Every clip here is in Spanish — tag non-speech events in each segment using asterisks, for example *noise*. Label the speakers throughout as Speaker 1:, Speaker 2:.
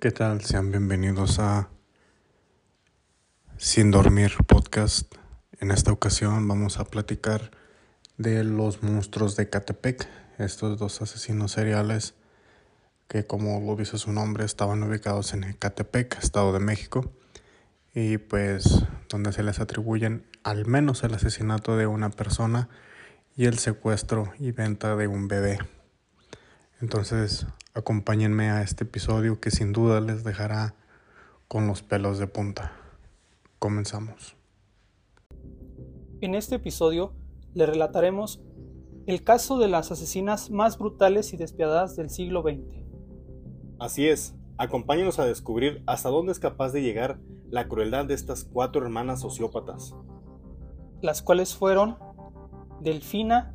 Speaker 1: ¿Qué tal? Sean bienvenidos a Sin Dormir Podcast. En esta ocasión vamos a platicar de los monstruos de Catepec, estos dos asesinos seriales que como lo dice su nombre estaban ubicados en Catepec, Estado de México, y pues donde se les atribuyen al menos el asesinato de una persona y el secuestro y venta de un bebé. Entonces, acompáñenme a este episodio que sin duda les dejará con los pelos de punta. Comenzamos.
Speaker 2: En este episodio le relataremos el caso de las asesinas más brutales y despiadadas del siglo XX.
Speaker 3: Así es, acompáñenos a descubrir hasta dónde es capaz de llegar la crueldad de estas cuatro hermanas sociópatas.
Speaker 2: Las cuales fueron Delfina,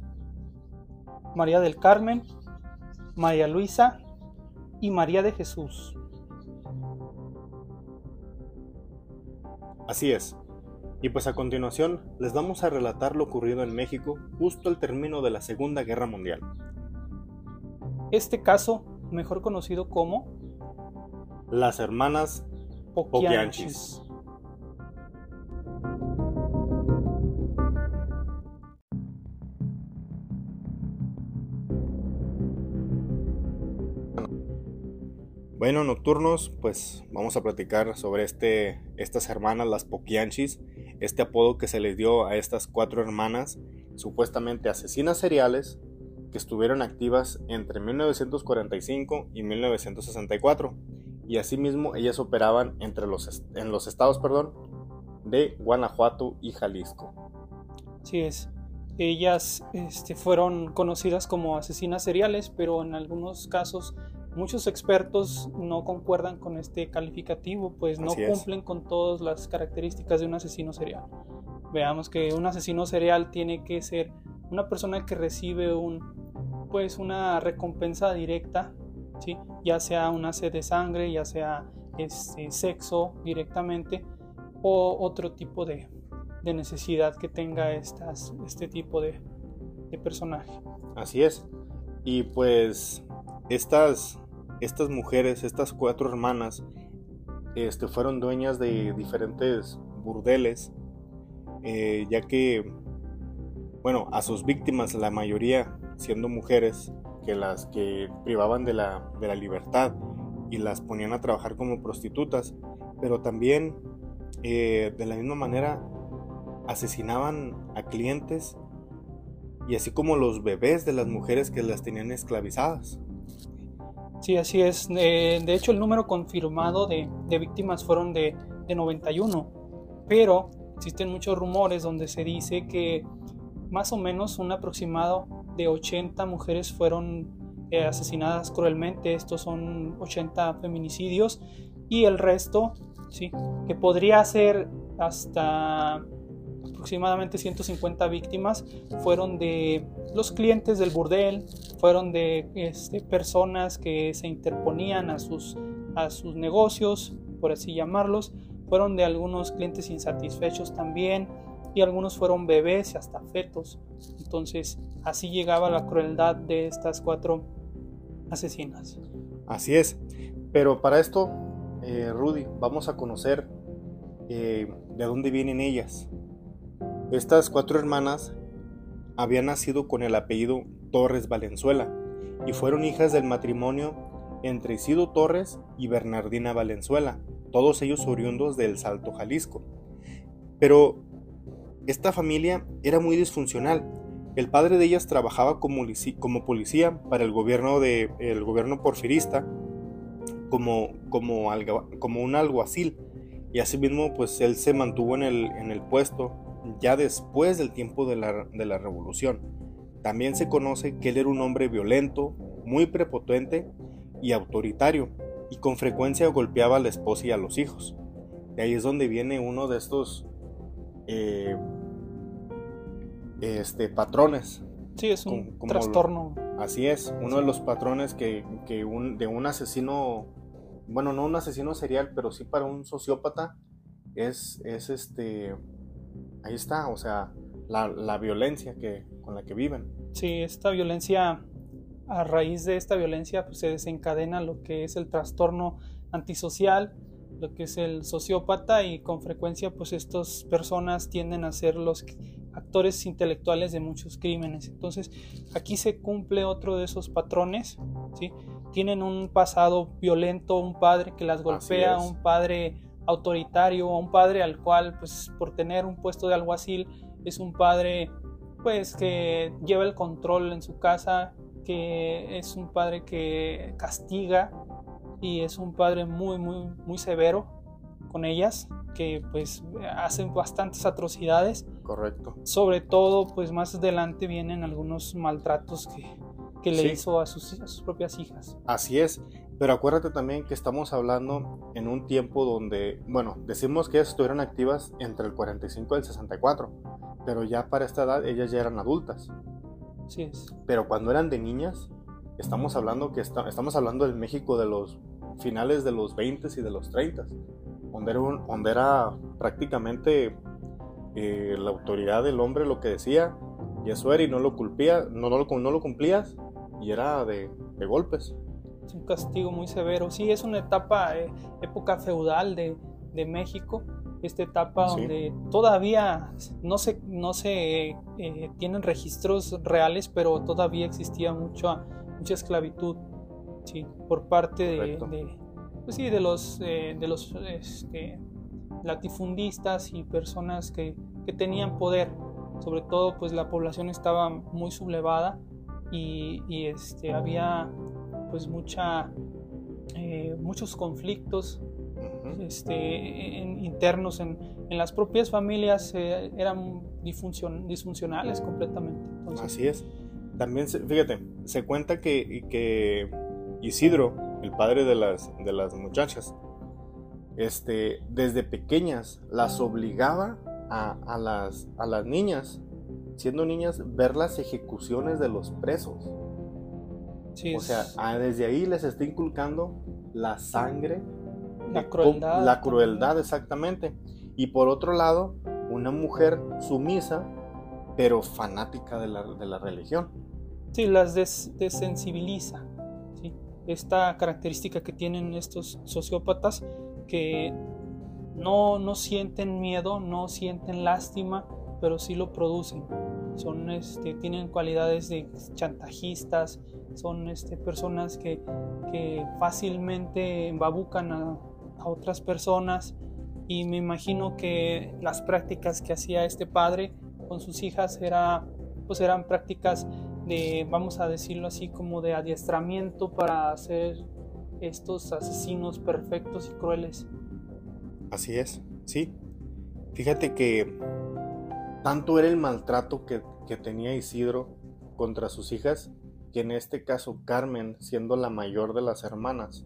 Speaker 2: María del Carmen María Luisa y María de Jesús.
Speaker 3: Así es. Y pues a continuación les vamos a relatar lo ocurrido en México justo al término de la Segunda Guerra Mundial.
Speaker 2: Este caso, mejor conocido como
Speaker 3: las hermanas Poquianchis. Bueno, nocturnos, pues vamos a platicar sobre este, estas hermanas, las Poquianchis, este apodo que se les dio a estas cuatro hermanas, supuestamente asesinas seriales, que estuvieron activas entre 1945 y 1964, y asimismo ellas operaban entre los, en los estados perdón, de Guanajuato y Jalisco.
Speaker 2: Así es. Ellas este, fueron conocidas como asesinas seriales, pero en algunos casos Muchos expertos no concuerdan con este calificativo, pues no cumplen con todas las características de un asesino serial. Veamos que un asesino serial tiene que ser una persona que recibe un, pues una recompensa directa, ¿sí? ya sea una sed de sangre, ya sea este, sexo directamente o otro tipo de, necesidad que tenga estas, este tipo de, de personaje.
Speaker 3: Así es. Y pues estas estas mujeres, estas cuatro hermanas, este, fueron dueñas de diferentes burdeles, eh, ya que, bueno, a sus víctimas, la mayoría siendo mujeres, que las que privaban de la, de la libertad y las ponían a trabajar como prostitutas, pero también eh, de la misma manera asesinaban a clientes y así como los bebés de las mujeres que las tenían esclavizadas.
Speaker 2: Sí, así es. de hecho, el número confirmado de, víctimas fueron de, 91, pero existen muchos rumores donde se dice que más o menos un aproximado de 80 mujeres fueron eh, asesinadas cruelmente. Estos son 80 feminicidios y el resto, sí, que podría ser hasta aproximadamente 150 víctimas fueron de los clientes del burdel, fueron de este, personas que se interponían a sus, a sus negocios, por así llamarlos, fueron de algunos clientes insatisfechos también y algunos fueron bebés y hasta fetos. Entonces así llegaba la crueldad de estas cuatro asesinas.
Speaker 3: Así es, pero para esto, eh, Rudy, vamos a conocer eh, de dónde vienen ellas. Estas cuatro hermanas habían nacido con el apellido Torres Valenzuela y fueron hijas del matrimonio entre Isidro Torres y Bernardina Valenzuela, todos ellos oriundos del Salto Jalisco. Pero esta familia era muy disfuncional. El padre de ellas trabajaba como, policía para el gobierno, de, el gobierno porfirista, como, como, como un alguacil, y asimismo pues él se mantuvo en el, en el puesto ya después del tiempo de la, revolución. También se conoce que él era un hombre violento, muy prepotente y autoritario, y con frecuencia golpeaba a la esposa y a los hijos. De ahí es donde viene uno de estos eh, este, patrones.
Speaker 2: Sí, es un trastorno.
Speaker 3: así es, uno de los patrones que, un, de un asesino, bueno, no un asesino serial, pero sí para un sociópata, es, es este, ahí está, o sea, la, violencia que, con la que viven.
Speaker 2: Sí, esta violencia a raíz de esta violencia pues, se desencadena lo que es el trastorno antisocial, lo que es el sociópata y con frecuencia pues estas personas tienden a ser los actores intelectuales de muchos crímenes. Entonces aquí se cumple otro de esos patrones, ¿sí? Tienen un pasado violento, un padre que las golpea, un padre autoritario, un padre al cual pues por tener un puesto de alguacil es un padre pues que lleva el control en su casa, que es un padre que castiga y es un padre muy, muy, muy severo con ellas, que pues hacen bastantes atrocidades.
Speaker 3: Correcto.
Speaker 2: Sobre todo, pues más adelante vienen algunos maltratos que, que le hizo a sus, a sus propias hijas.
Speaker 3: Así es. Pero acuérdate también que estamos hablando en un tiempo donde, bueno, decimos que estuvieron activas entre el 45 y el 64, pero ya para esta edad ellas ya eran adultas.
Speaker 2: Así es.
Speaker 3: Pero cuando eran de niñas, estamos hablando que estamos hablando del México de los finales de los 20 y de los 30, donde era, donde era prácticamente eh, la autoridad del hombre lo que decía, y eso era y no lo, culpía, no, no, lo, no lo cumplías, y era de, de golpes.
Speaker 2: Es un castigo muy severo. Sí, es una etapa, eh, época feudal de, de México, esta etapa donde todavía no se, no se eh, tienen registros reales, pero todavía existía mucha, mucha esclavitud sí, por parte de, pues sí, de los, eh, de los este, latifundistas y personas que, que, tenían poder. Sobre todo, pues la población estaba muy sublevada y, y este, había pues mucha, eh, muchos conflictos este, internos en, en, las propias familias eh, eran disfuncionales completamente.
Speaker 3: Así es. También, fíjate, se cuenta que, que Isidro, el padre de las, de las muchachas, este, desde pequeñas las obligaba a, a, las, a las niñas, siendo niñas, ver las ejecuciones de los presos. O sea, desde ahí les está inculcando la sangre
Speaker 2: la crueldad.
Speaker 3: La crueldad, exactamente. Y por otro lado, una mujer sumisa, pero fanática de la, de la religión.
Speaker 2: Sí, las desensibiliza. ¿sí? Esta característica que tienen estos sociópatas que no, no sienten miedo, no sienten lástima, pero sí lo producen. Son, este, tienen cualidades de chantajistas, son este, personas que, que fácilmente embabucan a, otras personas y me imagino que las prácticas que hacía este padre con sus hijas era, pues eran prácticas de, vamos a decirlo así, como de adiestramiento para hacer estos asesinos perfectos y crueles.
Speaker 3: Así es, sí. Fíjate que tanto era el maltrato que, que tenía Isidro contra sus hijas, que en este caso Carmen, siendo la mayor de las hermanas,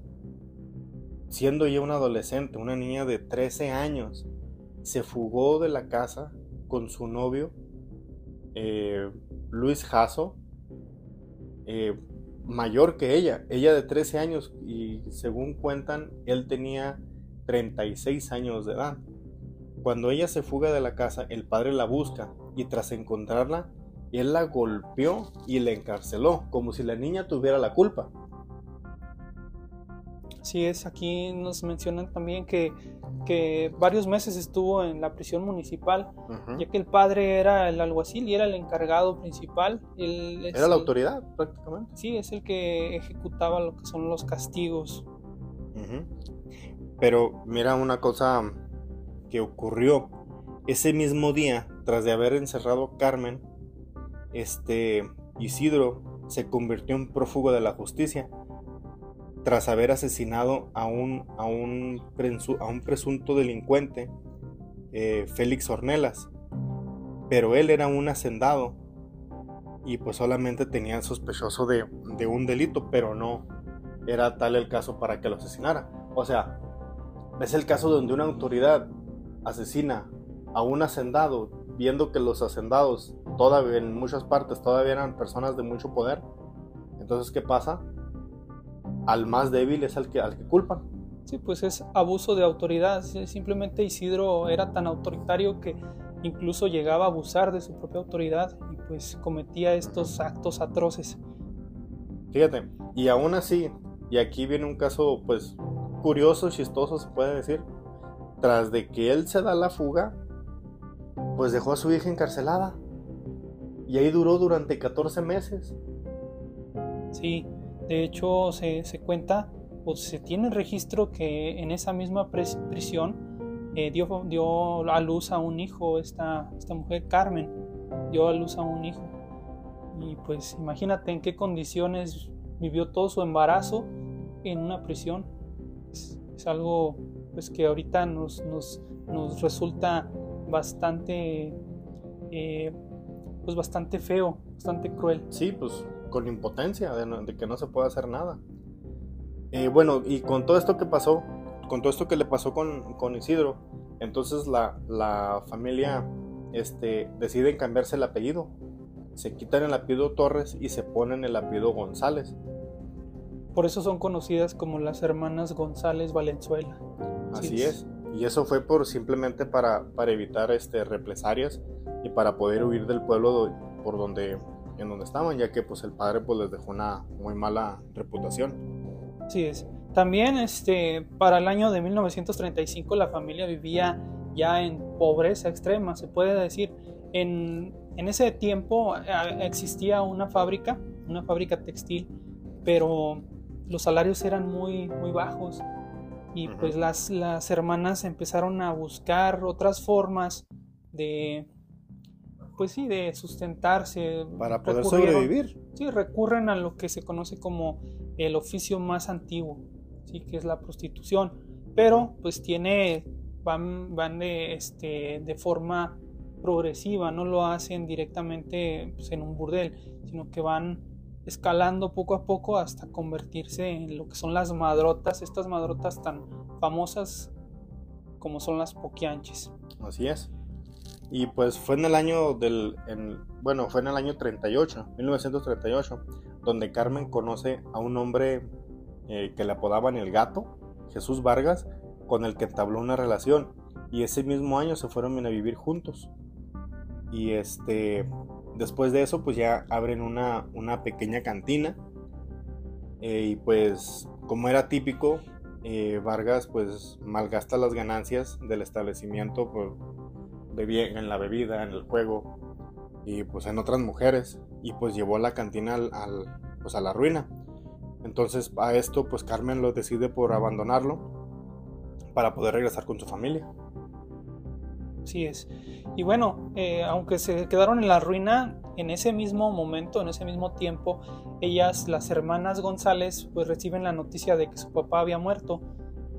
Speaker 3: siendo ya una adolescente, una niña de 13 años, se fugó de la casa con su novio, eh, Luis Jasso, eh, mayor que ella, ella de 13 años y según cuentan, él tenía 36 años de edad. Cuando ella se fuga de la casa, el padre la busca y tras encontrarla, él la golpeó y la encarceló, como si la niña tuviera la culpa.
Speaker 2: Así es, aquí nos mencionan también que, que varios meses estuvo en la prisión municipal, ya que el padre era el alguacil y era el encargado principal.
Speaker 3: era la autoridad prácticamente.
Speaker 2: Sí, es el que ejecutaba lo que son los castigos.
Speaker 3: Pero mira una cosa que ocurrió ese mismo día, tras de haber encerrado a Carmen, este Isidro se convirtió en prófugo de la justicia tras haber asesinado a un, a un, a un presunto delincuente, eh, Félix Ornelas. Pero él era un hacendado y pues solamente tenía sospechoso de, de un delito, pero no era tal el caso para que lo asesinara. O sea, es el caso donde una autoridad asesina a un hacendado, viendo que los hacendados todavía en muchas partes todavía eran personas de mucho poder. Entonces, ¿qué pasa? al más débil es al que, al que culpan.
Speaker 2: Sí, pues es abuso de autoridad. Simplemente Isidro era tan autoritario que incluso llegaba a abusar de su propia autoridad y pues cometía estos actos atroces.
Speaker 3: Fíjate, y aún así, y aquí viene un caso pues curioso, chistoso se puede decir, tras de que él se da la fuga, pues dejó a su hija encarcelada. Y ahí duró durante 14 meses.
Speaker 2: Sí, de hecho se, cuenta, o se tiene registro que en esa misma prisión eh, dio, dio a luz a un hijo, esta, esta mujer Carmen, dio a luz a un hijo. Y pues imagínate en qué condiciones vivió todo su embarazo en una prisión. Es, algo pues que ahorita nos, nos, nos resulta bastante eh, pues bastante feo, bastante cruel.
Speaker 3: Sí, pues con impotencia de, que no se puede hacer nada. Eh, bueno, y con todo esto que pasó, con todo esto que le pasó con, con Isidro, entonces la, la familia este, deciden cambiarse el apellido. Se quitan el apellido Torres y se ponen el apellido González.
Speaker 2: Por eso son conocidas como las hermanas González Valenzuela.
Speaker 3: Así es. Y eso fue por simplemente para, para evitar este, represalias y para poder huir del pueblo por donde, en donde estaban, ya que pues el padre pues les dejó una muy mala reputación.
Speaker 2: Así es. También este, para el año de 1935 la familia vivía ya en pobreza extrema, se puede decir. En, en ese tiempo eh, existía una fábrica, una fábrica textil, pero los salarios eran muy, muy bajos y pues las, las hermanas empezaron a buscar otras formas de, pues sí, de sustentarse.
Speaker 3: Para poder sobrevivir.
Speaker 2: Sí, recurren a lo que se conoce como el oficio más antiguo, sí, que es la prostitución. Pero pues tiene, van, van de, este, de forma progresiva, no lo hacen directamente pues, en un burdel, sino que van escalando poco a poco hasta convertirse en lo que son las madrotas, estas madrotas tan famosas como son las poquianches.
Speaker 3: Así es. Y pues fue en el año del, bueno, fue en el año 38, 1938, donde Carmen conoce a un hombre eh, que le apodaban el gato, Jesús Vargas, con el que entabló una relación. Y ese mismo año se fueron a vivir juntos. Y este, Después de eso, pues ya abren una, pequeña cantina. Eh, y pues, como era típico, eh, Vargas pues malgasta las ganancias del establecimiento pues, en la bebida, en el juego y pues en otras mujeres. Y pues llevó la cantina al, pues, a la ruina. Entonces a esto pues Carmen lo decide por abandonarlo para poder regresar con su familia.
Speaker 2: Así es. Y bueno, eh, aunque se quedaron en la ruina, en ese mismo momento, en ese mismo tiempo, ellas, las hermanas González, pues reciben la noticia de que su papá había muerto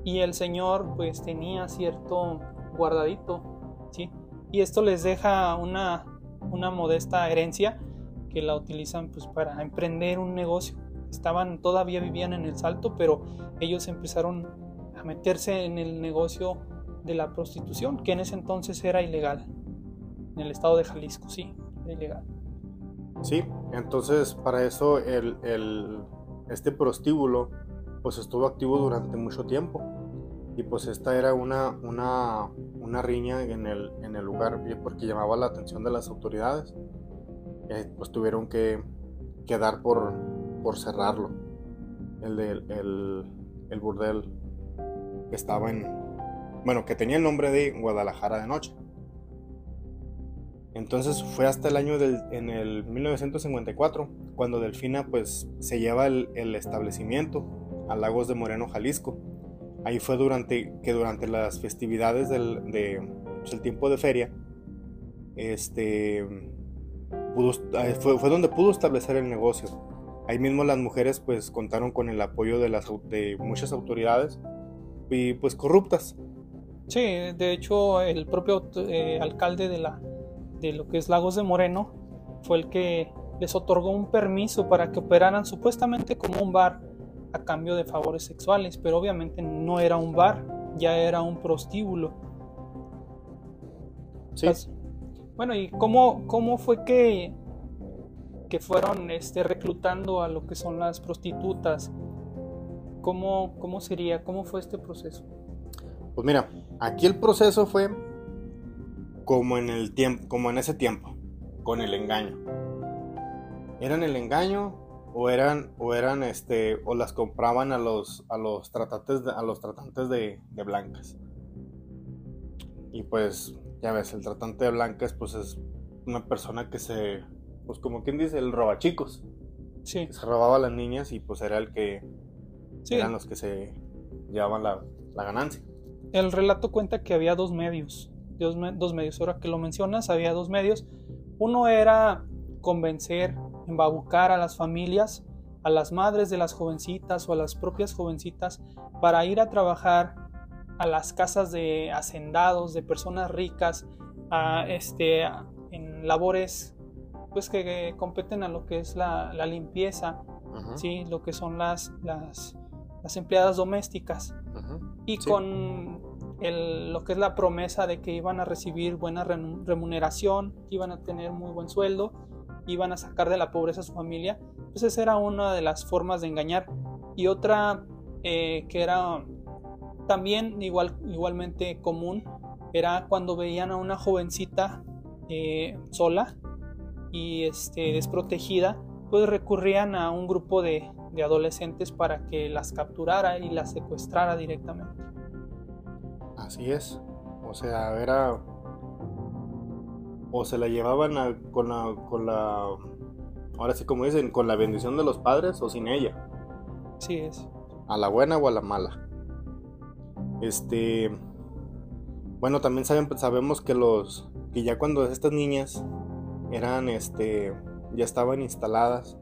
Speaker 2: y el señor pues tenía cierto guardadito, ¿sí? Y esto les deja una, una modesta herencia que la utilizan pues para emprender un negocio. Estaban, todavía vivían en el salto, pero ellos empezaron a meterse en el negocio de la prostitución, que en ese entonces era ilegal. En el estado de Jalisco, sí, era ilegal.
Speaker 3: Sí, entonces para eso el, este prostíbulo pues estuvo activo durante mucho tiempo. Y pues esta era una, una, una riña en el, en el lugar porque llamaba la atención de las autoridades. Y pues tuvieron que, quedar por, por cerrarlo. El, el, el burdel que estaba en, bueno, que tenía el nombre de Guadalajara de Noche. Entonces fue hasta el año del, en el 1954 cuando Delfina pues se lleva el, establecimiento a Lagos de Moreno, Jalisco. Ahí fue durante que durante las festividades del de, pues, el tiempo de feria, este fue, fue, donde pudo establecer el negocio. Ahí mismo las mujeres pues contaron con el apoyo de, las, de muchas autoridades y pues corruptas
Speaker 2: Sí, de hecho el propio eh, alcalde de, la, de lo que es Lagos de Moreno fue el que les otorgó un permiso para que operaran supuestamente como un bar a cambio de favores sexuales, pero obviamente no era un bar, ya era un prostíbulo. Sí. bueno, ¿y cómo, cómo fue que, que fueron este, reclutando a lo que son las prostitutas? ¿Cómo, ¿Cómo sería? ¿Cómo fue este proceso?
Speaker 3: Pues mira, aquí el proceso fue como en el tiempo, como en ese tiempo, con el engaño. Era en el engaño o eran o eran este o las compraban a los a los tratantes de, a los tratantes de, de blancas y pues ya ves el tratante de blancas pues es una persona que se pues como quien dice el robachicos
Speaker 2: Sí,
Speaker 3: que se robaba a las niñas y pues era el que
Speaker 2: sí.
Speaker 3: eran los que se llevaban la, la ganancia
Speaker 2: El relato cuenta que había dos medios. Dos, me- dos medios. Ahora que lo mencionas, había dos medios. Uno era convencer, embabucar a las familias, a las madres de las jovencitas o a las propias jovencitas para ir a trabajar a las casas de hacendados, de personas ricas, a, este, a- en labores pues que, que competen a lo que es la, la limpieza, ¿sí? lo que son las, las, las empleadas domésticas. Y
Speaker 3: Sí.
Speaker 2: con el- lo que es la promesa de que iban a recibir buena remuneración, que iban a tener muy buen sueldo, iban a sacar de la pobreza a su familia, pues esa era una de las formas de engañar. Y otra eh, que era también igual, igualmente común, era cuando veían a una jovencita eh, sola y este, desprotegida, pues recurrían a un grupo de, de adolescentes para que las capturara y las secuestrara directamente.
Speaker 3: Así es. O sea, era. O se la llevaban a- con, la, con la. Ahora sí, como dicen, con la bendición de los padres o sin ella.
Speaker 2: Sí es.
Speaker 3: A la buena o a la mala. Este. Bueno, también saben, sabemos que los. Que ya cuando estas niñas eran este. Ya estaban instaladas.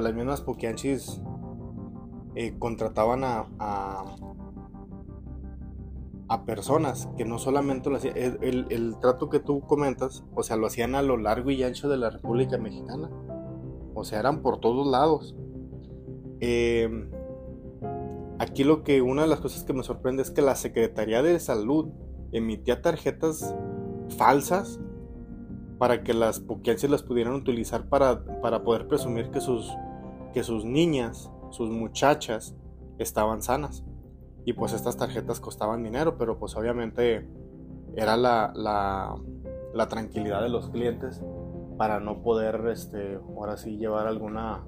Speaker 3: Las mismas Poquianchis eh, contrataban a, a, a personas que no solamente lo hacían, el, trato que tú comentas, o sea, lo hacían a lo largo y ancho de la República Mexicana. O sea, eran por todos lados. Eh, aquí lo que, una de las cosas que me sorprende es que la Secretaría de Salud emitía tarjetas falsas para que las poquienses las pudieran utilizar para, para poder presumir que sus, sus niñas, sus muchachas, estaban sanas. Y pues estas tarjetas costaban dinero, pero pues obviamente era la, la, la tranquilidad de los clientes para no poder, este, ahora sí, llevar alguna,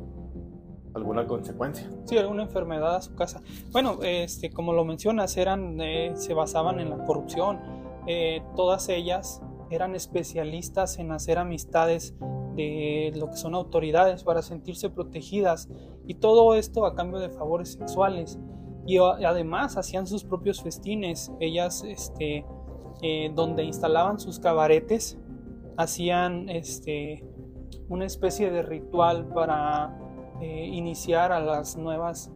Speaker 3: alguna consecuencia.
Speaker 2: Sí, alguna enfermedad a su casa. Bueno, este, como lo mencionas, eran, eh, se basaban en la corrupción. Eh, todas ellas eran especialistas en hacer amistades de lo que son autoridades para sentirse protegidas y todo esto a cambio de favores sexuales. Y además hacían sus propios festines. Ellas, este, eh, donde instalaban sus cabaretes, hacían este, una especie de ritual para eh, iniciar a las nuevas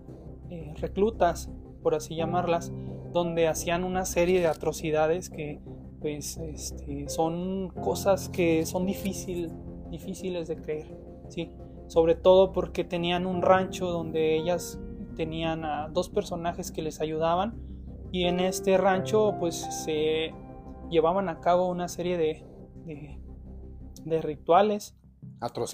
Speaker 2: eh, reclutas, por así llamarlas, donde hacían una serie de atrocidades que pues este, son cosas que son difícil, difíciles de creer, ¿sí? sobre todo porque tenían un rancho donde ellas tenían a dos personajes que les ayudaban y en este rancho pues se llevaban a cabo una serie de, de, de rituales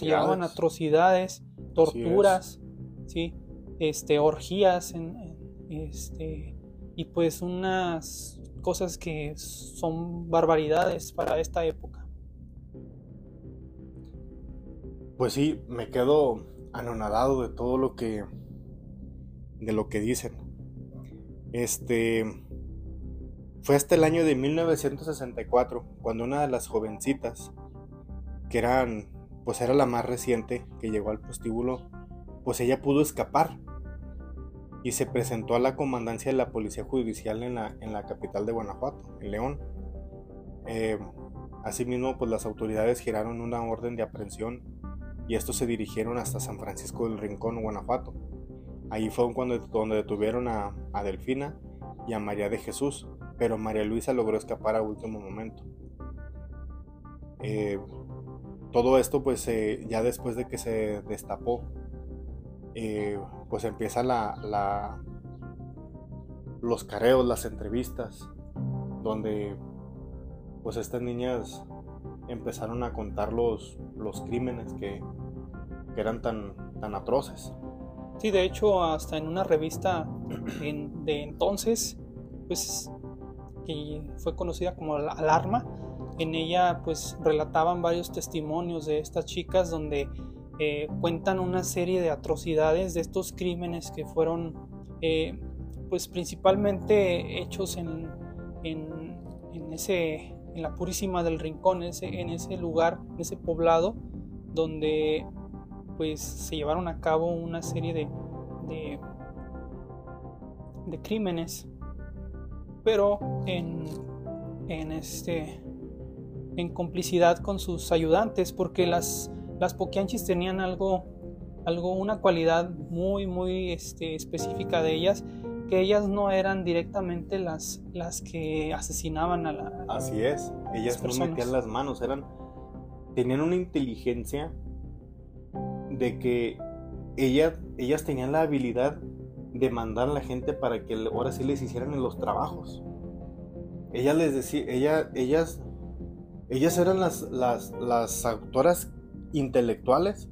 Speaker 2: llevaban
Speaker 3: Atrocidades.
Speaker 2: atrocidades, torturas, sí, este, orgías, en- en- este, y pues unas cosas que son barbaridades para esta época.
Speaker 3: Pues sí, me quedo anonadado de todo lo que de lo que dicen. Este fue hasta el año de 1964 cuando una de las jovencitas que eran pues era la más reciente que llegó al prostíbulo, pues ella pudo escapar y se presentó a la comandancia de la policía judicial en la, en la capital de Guanajuato, en León. Eh, asimismo, pues las autoridades giraron una orden de aprehensión y estos se dirigieron hasta San Francisco del Rincón, Guanajuato. Ahí fue donde detuvieron a, a Delfina y a María de Jesús, pero María Luisa logró escapar a último momento. Eh, todo esto, pues eh, ya después de que se destapó, pues empieza la, la- los careos, las entrevistas, donde pues estas niñas empezaron a contar los, los crímenes que, que eran tan, tan atroces.
Speaker 2: Sí, de hecho, hasta en una revista *clears throat* en- de entonces, pues, que fue conocida como la Alarma, en ella pues relataban varios testimonios de estas chicas donde eh, cuentan una serie de atrocidades de estos crímenes que fueron eh, pues principalmente hechos en, en, ese en la purísima del rincón en ese, en ese lugar en ese poblado donde pues se llevaron a cabo una serie de, de, de crímenes. Pero en, en este en complicidad con sus ayudantes porque las las Poquianchis tenían algo, algo, una cualidad muy, muy este, específica de ellas, que ellas no eran directamente las, las que asesinaban a la.
Speaker 3: Así es, ellas no metían las manos, eran, tenían una inteligencia de que ellas, ellas tenían la habilidad de mandar a la gente para que ahora sí les hicieran los trabajos. Ellas les decía, ella, ellas, ellas eran las, las, las autoras intelectuales,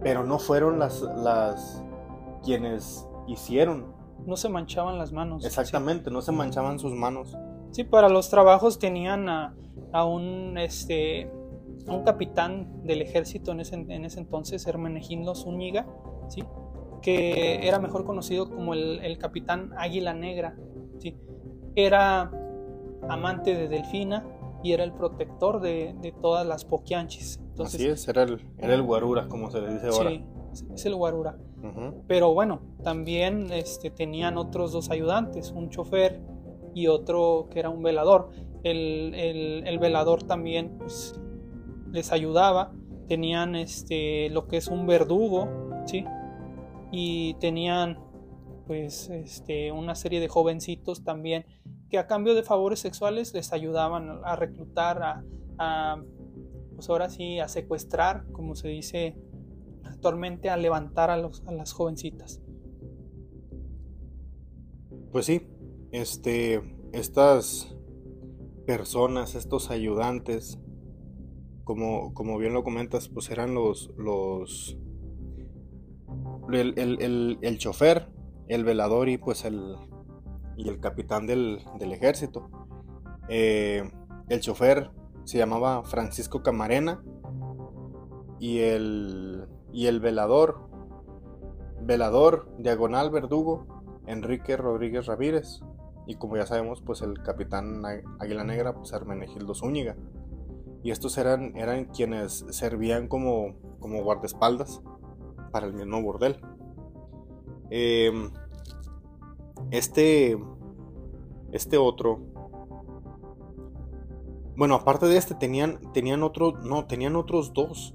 Speaker 3: pero no fueron las, las quienes hicieron.
Speaker 2: No se manchaban las manos.
Speaker 3: Exactamente, no se manchaban sus manos.
Speaker 2: Sí, para los trabajos tenían a, a un este un capitán del ejército en ese, en ese entonces, Hermenegildo Zúñiga, ¿sí? que era mejor conocido como el, el capitán Águila Negra. ¿sí? Era amante de Delfina, y era el protector de, de todas las poquianchis.
Speaker 3: Así es, era el, era el guarura, como se le dice ahora.
Speaker 2: Sí, es el guarura. Pero bueno, también este, tenían otros dos ayudantes, un chofer y otro que era un velador. El, el, el velador también pues, les ayudaba. Tenían este, lo que es un verdugo, ¿sí? Y tenían pues este, una serie de jovencitos también que a cambio de favores sexuales les ayudaban a reclutar, a, pues ahora sí, a secuestrar, como se dice actualmente, a levantar a, las jovencitas.
Speaker 3: Pues sí, este, estas personas, estos ayudantes, como, como bien lo comentas, pues eran los, los, el, el, el chofer, el velador y pues el, y el capitán del, ejército. Eh, el chofer se llamaba Francisco Camarena y el, y el velador, velador diagonal verdugo, Enrique Rodríguez Ramírez. Y como ya sabemos, pues el capitán Águila Negra, pues Hermenegildo Zúñiga. Y estos eran, eran quienes servían como, como guardaespaldas para el mismo bordel. Eh, este, este otro, bueno, aparte de este tenían, tenían otro, no, tenían otros dos.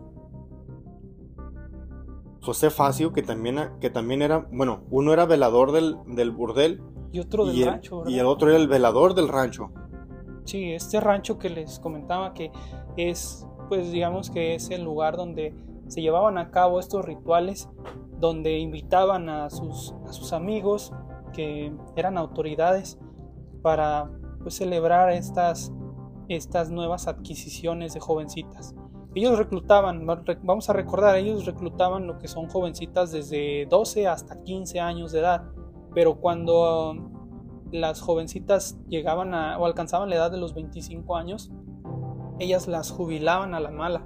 Speaker 3: José Facio, que también, que también era, bueno, uno era velador del, del burdel.
Speaker 2: Y otro del rancho,
Speaker 3: Y el otro era el velador del rancho.
Speaker 2: Sí, este rancho que les comentaba que es, pues digamos que es el lugar donde se llevaban a cabo estos rituales, donde invitaban a sus, a sus amigos que eran autoridades para pues, celebrar estas, estas nuevas adquisiciones de jovencitas. Ellos reclutaban, vamos a recordar, ellos reclutaban lo que son jovencitas desde 12 hasta 15 años de edad, pero cuando las jovencitas llegaban a, o alcanzaban la edad de los 25 años, ellas las jubilaban a la mala.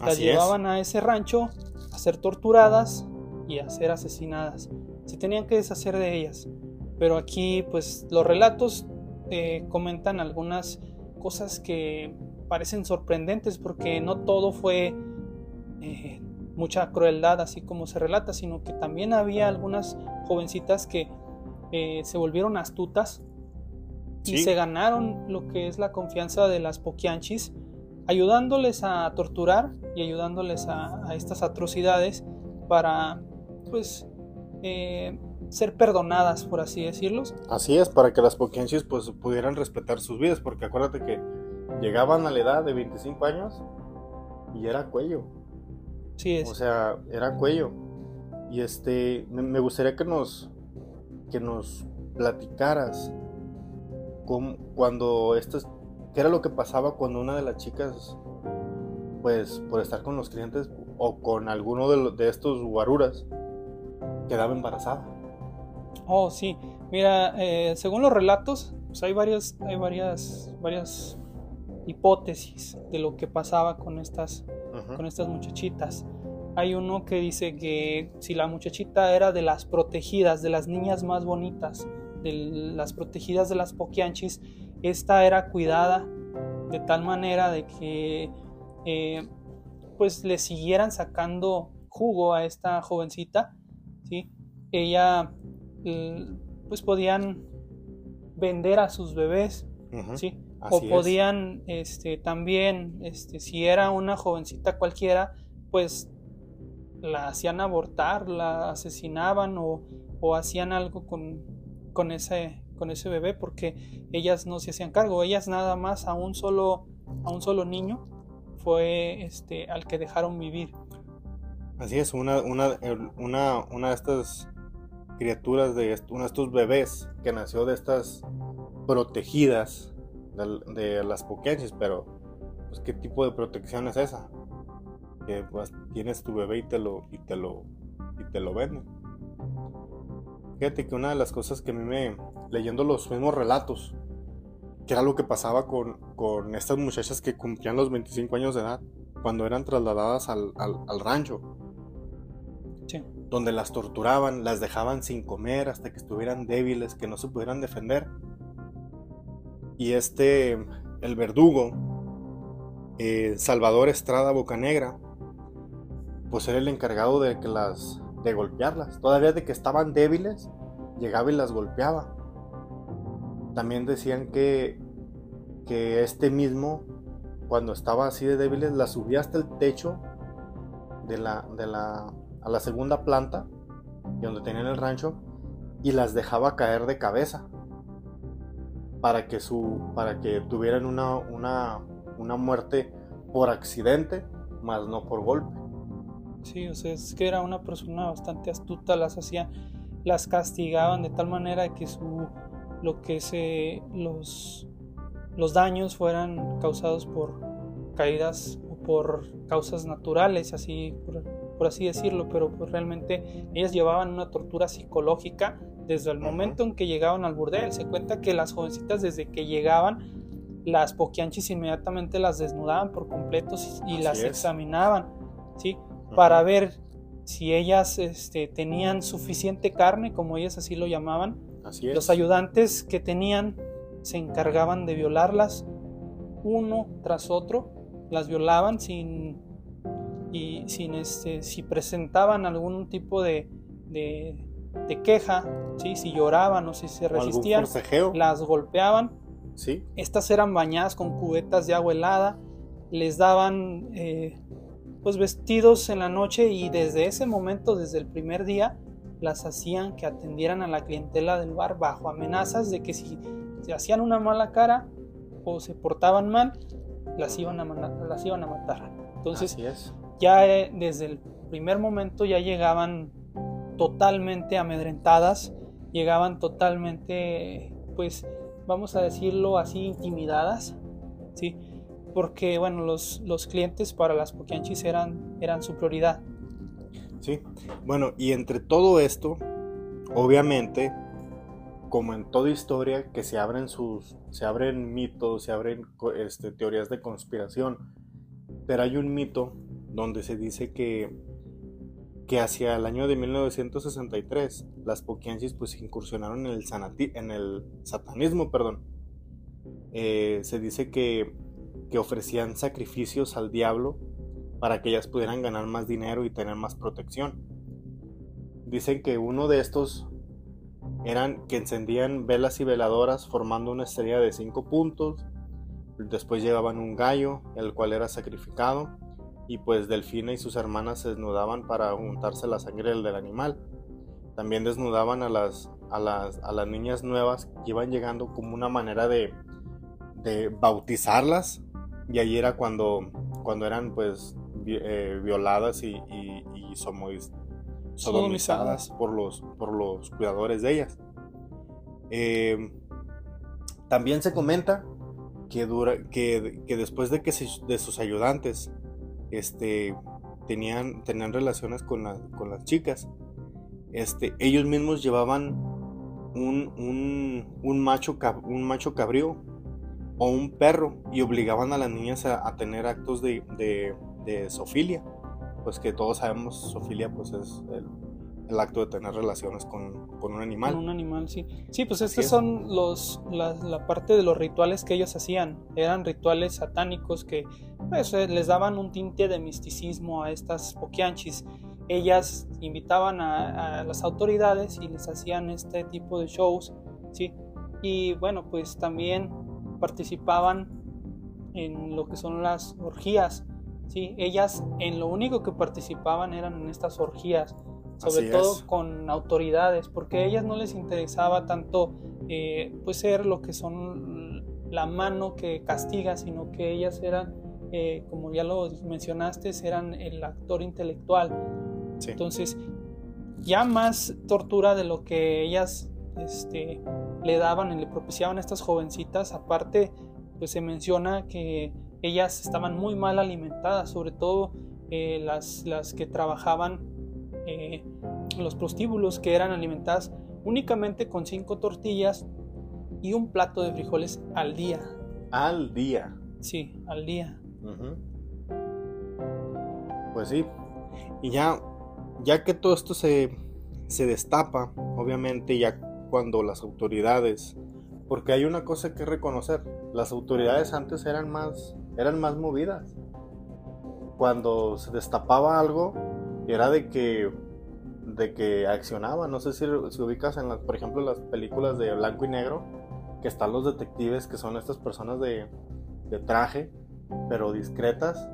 Speaker 2: Las llevaban a ese rancho a ser torturadas y a ser asesinadas se tenían que deshacer de ellas. Pero aquí pues los relatos eh, comentan algunas cosas que parecen sorprendentes porque no todo fue eh, mucha crueldad así como se relata, sino que también había algunas jovencitas que eh, se volvieron astutas y se ganaron lo que es la confianza de las poquianchis, ayudándoles a torturar y ayudándoles a, a estas atrocidades para pues eh, ser perdonadas, por así decirlo.
Speaker 3: Así es, para que las poquianchis pues pudieran respetar sus vidas, porque acuérdate que llegaban a la edad de 25 años y era cuello.
Speaker 2: Sí es.
Speaker 3: O sea, era cuello. Y este, me gustaría que nos, que nos platicaras con, cuando esto, qué era lo que pasaba cuando una de las chicas, pues por estar con los clientes o con alguno de, de estos guaruras, quedaba embarazada.
Speaker 2: Oh, sí. Mira, eh, según los relatos, pues hay varias, hay varias, varias hipótesis de lo que pasaba con estas, con estas muchachitas. Hay uno que dice que si la muchachita era de las protegidas, de las niñas más bonitas, de las protegidas de las poquianchis, esta era cuidada de tal manera de que eh, pues le siguieran sacando jugo a esta jovencita, ¿sí? Ella, pues podían vender a sus bebés, ¿sí? o podían, este, también, este, si era una jovencita cualquiera, pues la hacían abortar, la asesinaban o, o hacían algo con, con, ese, con ese bebé porque ellas no se hacían cargo, ellas nada más a un solo, a un solo niño fue este, al que dejaron vivir.
Speaker 3: Así es, una, una, una, una de estas criaturas, de uno de estos bebés que nació de estas protegidas de, las poquenches, pero pues qué tipo de protección es esa? Que pues tienes tu bebé y te lo, y te lo, y te lo venden. Fíjate que una de las cosas que a mí me, leyendo los mismos relatos, que era lo que pasaba con, con estas muchachas que cumplían los 25 años de edad, cuando eran trasladadas al, al, rancho, donde las torturaban, las dejaban sin comer hasta que estuvieran débiles, que no se pudieran defender. Y este, el verdugo, eh, Salvador Estrada Bocanegra, pues era el encargado de que las de golpearlas. Todavía de que estaban débiles, llegaba y las golpeaba. También decían que, que este mismo, cuando estaba así de débiles, las subía hasta el techo de la, de la, a la segunda planta, donde tenían el rancho, y las dejaba caer de cabeza para que, su, para que tuvieran una, una, una muerte por accidente, más no por golpe.
Speaker 2: Sí, o sea, es que era una persona bastante astuta, las hacía, las castigaban de tal manera que su, lo que se, los, los daños fueran causados por caídas o por causas naturales, así, así decirlo, pero pues realmente ellas llevaban una tortura psicológica desde el momento en que llegaban al burdel. Se cuenta que las jovencitas desde que llegaban, las poquianchis inmediatamente las desnudaban por completo y las examinaban, ¿sí? Para ver si ellas este, tenían suficiente carne, como ellas así lo llamaban.
Speaker 3: Así es.
Speaker 2: Los ayudantes que tenían se encargaban de violarlas uno tras otro, las violaban sin y sin este si presentaban algún tipo de, de de queja, ¿sí? si lloraban o si se resistían, las golpeaban.
Speaker 3: ¿Sí?
Speaker 2: Estas eran bañadas con cubetas de agua helada, les daban eh, pues vestidos en la noche y desde ese momento, desde el primer día, las hacían que atendieran a la clientela del bar bajo amenazas de que si se hacían una mala cara o se portaban mal, las iban a, las iban a matar. Entonces, ya eh, desde el primer momento ya llegaban totalmente amedrentadas, llegaban totalmente, pues, vamos a decirlo así, intimidadas, ¿sí? Porque, bueno, los, los clientes para las poquianchis eran, eran su prioridad.
Speaker 3: Sí, bueno, y entre todo esto, obviamente, como en toda historia, que se abren sus, se abren mitos, se abren este, teorías de conspiración, pero hay un mito donde se dice que que hacia el año de 1963 las poquianchis pues incursionaron en el, en el satanismo, perdón. Eh, se dice que, que ofrecían sacrificios al diablo para que ellas pudieran ganar más dinero y tener más protección. Dicen que uno de estos eran que encendían velas y veladoras formando una estrella de cinco puntos. Después llevaban un gallo, el cual era sacrificado y pues Delfina y sus hermanas se desnudaban para untarse la sangre del, animal. También desnudaban a las, a las, a las niñas nuevas que iban llegando como una manera de, de bautizarlas y ahí era cuando, cuando eran pues eh, violadas y, y, sodomizadas por los, por los cuidadores de ellas. Eh, también se comenta que, dura, que, que después de que de sus ayudantes este, tenían, tenían relaciones con, con las chicas, este, ellos mismos llevaban un, un, macho, un macho cabrío o un perro y obligaban a las niñas a, tener actos de, de sofilia, pues que todos sabemos sofilia pues es el, el acto de tener relaciones con, con, un animal.
Speaker 2: Con un animal, sí. Sí, pues estos son los, la, la, parte de los rituales que ellos hacían. Eran rituales satánicos que pues, eh, les daban un tinte de misticismo a estas poquianchis. Ellas invitaban a, a, las autoridades y les hacían este tipo de shows, ¿sí? Y bueno, pues también participaban en lo que son las orgías, ¿sí? Ellas en lo único que participaban eran en estas orgías sobre todo con autoridades, porque a ellas no les interesaba tanto eh, pues ser lo que son la mano que castiga, sino que ellas eran, eh, como ya lo mencionaste, eran el actor intelectual. Entonces, ya más tortura de lo que ellas este, le daban y le propiciaban a estas jovencitas, aparte, pues se menciona que ellas estaban muy mal alimentadas, sobre todo eh, las, las que trabajaban eh, los prostíbulos que eran alimentadas únicamente con cinco tortillas y un plato de frijoles al día.
Speaker 3: Al día.
Speaker 2: Sí, al día.
Speaker 3: Pues sí. Y ya, ya que todo esto se, se destapa, obviamente ya cuando las autoridades, porque hay una cosa que reconocer, las autoridades antes eran más, eran más movidas. Cuando se destapaba algo, era de que de que accionaba. No sé si, si ubicas en las, por ejemplo, las películas de blanco y negro, que están los detectives, que son estas personas de, de traje, pero discretas,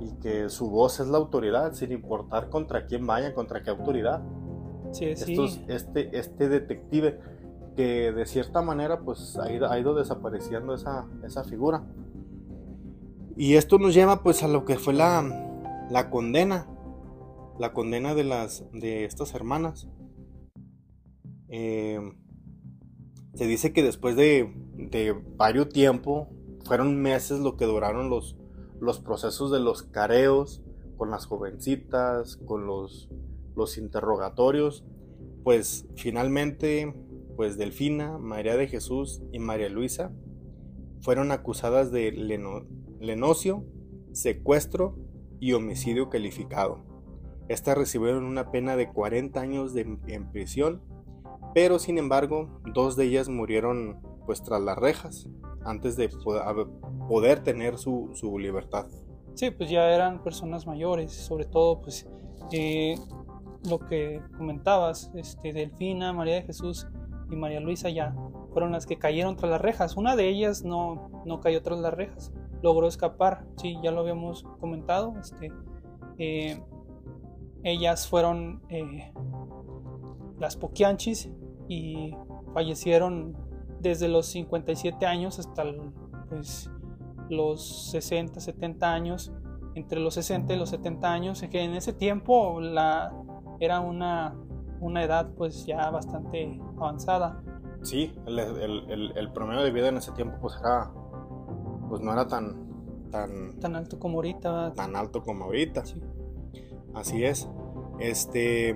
Speaker 3: y que su voz es la autoridad, sin importar contra quién vaya, contra qué autoridad.
Speaker 2: Sí, sí.
Speaker 3: este, este detective, que de cierta manera, pues ha ido, ha ido desapareciendo esa, esa figura. Y esto nos lleva pues a lo que fue la, la condena la condena de, las, de estas hermanas. Eh, se dice que después de, de, varios tiempo, fueron meses lo que duraron los, los procesos de los careos con las jovencitas, con los, los interrogatorios, pues finalmente, pues Delfina, María de Jesús y María Luisa fueron acusadas de lenocio, secuestro y homicidio calificado. Estas recibieron una pena de 40 años de, en prisión, pero sin embargo, dos de ellas murieron pues tras las rejas, antes de poder tener su, su libertad.
Speaker 2: Sí, pues ya eran personas mayores, sobre todo pues eh, lo que comentabas, este, Delfina, María de Jesús y María Luisa ya fueron las que cayeron tras las rejas. Una de ellas no, no cayó tras las rejas, logró escapar, sí, ya lo habíamos comentado. Este, eh, ellas fueron eh, las Poquianchis y fallecieron desde los 57 años hasta pues, los 60, 70 años, entre los 60 y los 70 años, que en ese tiempo la, era una, una edad pues ya bastante avanzada.
Speaker 3: Sí, el, el, el, promedio de vida en ese tiempo pues era, pues no era tan, tan,
Speaker 2: tan alto como ahorita.
Speaker 3: Tan alto como ahorita. Sí. Así es. Este,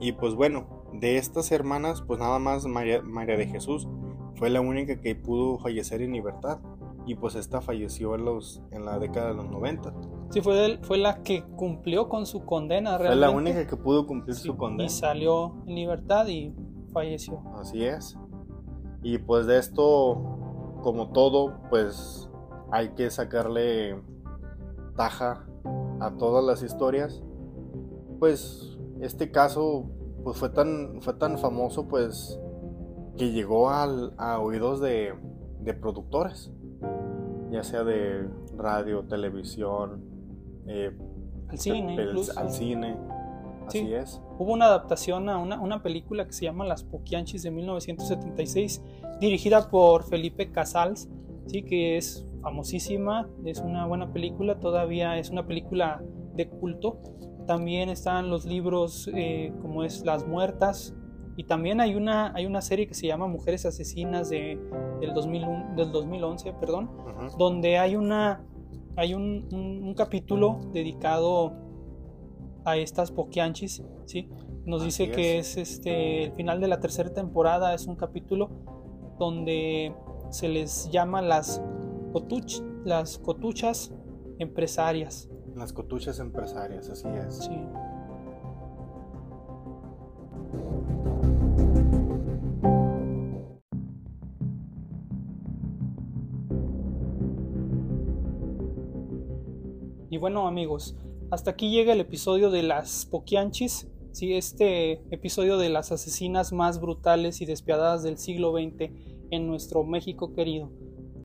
Speaker 3: y pues bueno, de estas hermanas, pues nada más María, de Jesús fue la única que pudo fallecer en libertad. Y pues esta falleció en, los, en la década de los 90.
Speaker 2: Sí, fue, fue la que cumplió con su condena realmente.
Speaker 3: Fue la única que pudo cumplir su condena.
Speaker 2: Y salió en libertad y falleció.
Speaker 3: Así es. Y pues de esto, como todo, pues hay que sacarle taja a todas las historias pues este caso pues fue tan, fue tan famoso pues que llegó al, a oídos de, de, productores, ya sea de radio, televisión,
Speaker 2: eh, al cine,
Speaker 3: al cine. Así es.
Speaker 2: Hubo una adaptación a una, una, película que se llama Las Poquianchis de 1976, dirigida por Felipe Casals, sí, que es famosísima, es una buena película, todavía es una película de culto también están los libros eh, como es Las Muertas. Y también hay una, hay una serie que se llama Mujeres Asesinas de, del, 2001, del 2011, perdón, donde hay, una, hay un, capítulo dedicado a estas poquianchis, ¿sí? Nos dice que es este, el final de la tercera temporada, es un capítulo donde se les llama las, cotuch, las cotuchas empresarias.
Speaker 3: Las cotuchas empresarias, así es.
Speaker 2: Sí. Y bueno amigos, hasta aquí llega el episodio de las Poquianchis, ¿sí? este episodio de las asesinas más brutales y despiadadas del siglo XX en nuestro México querido.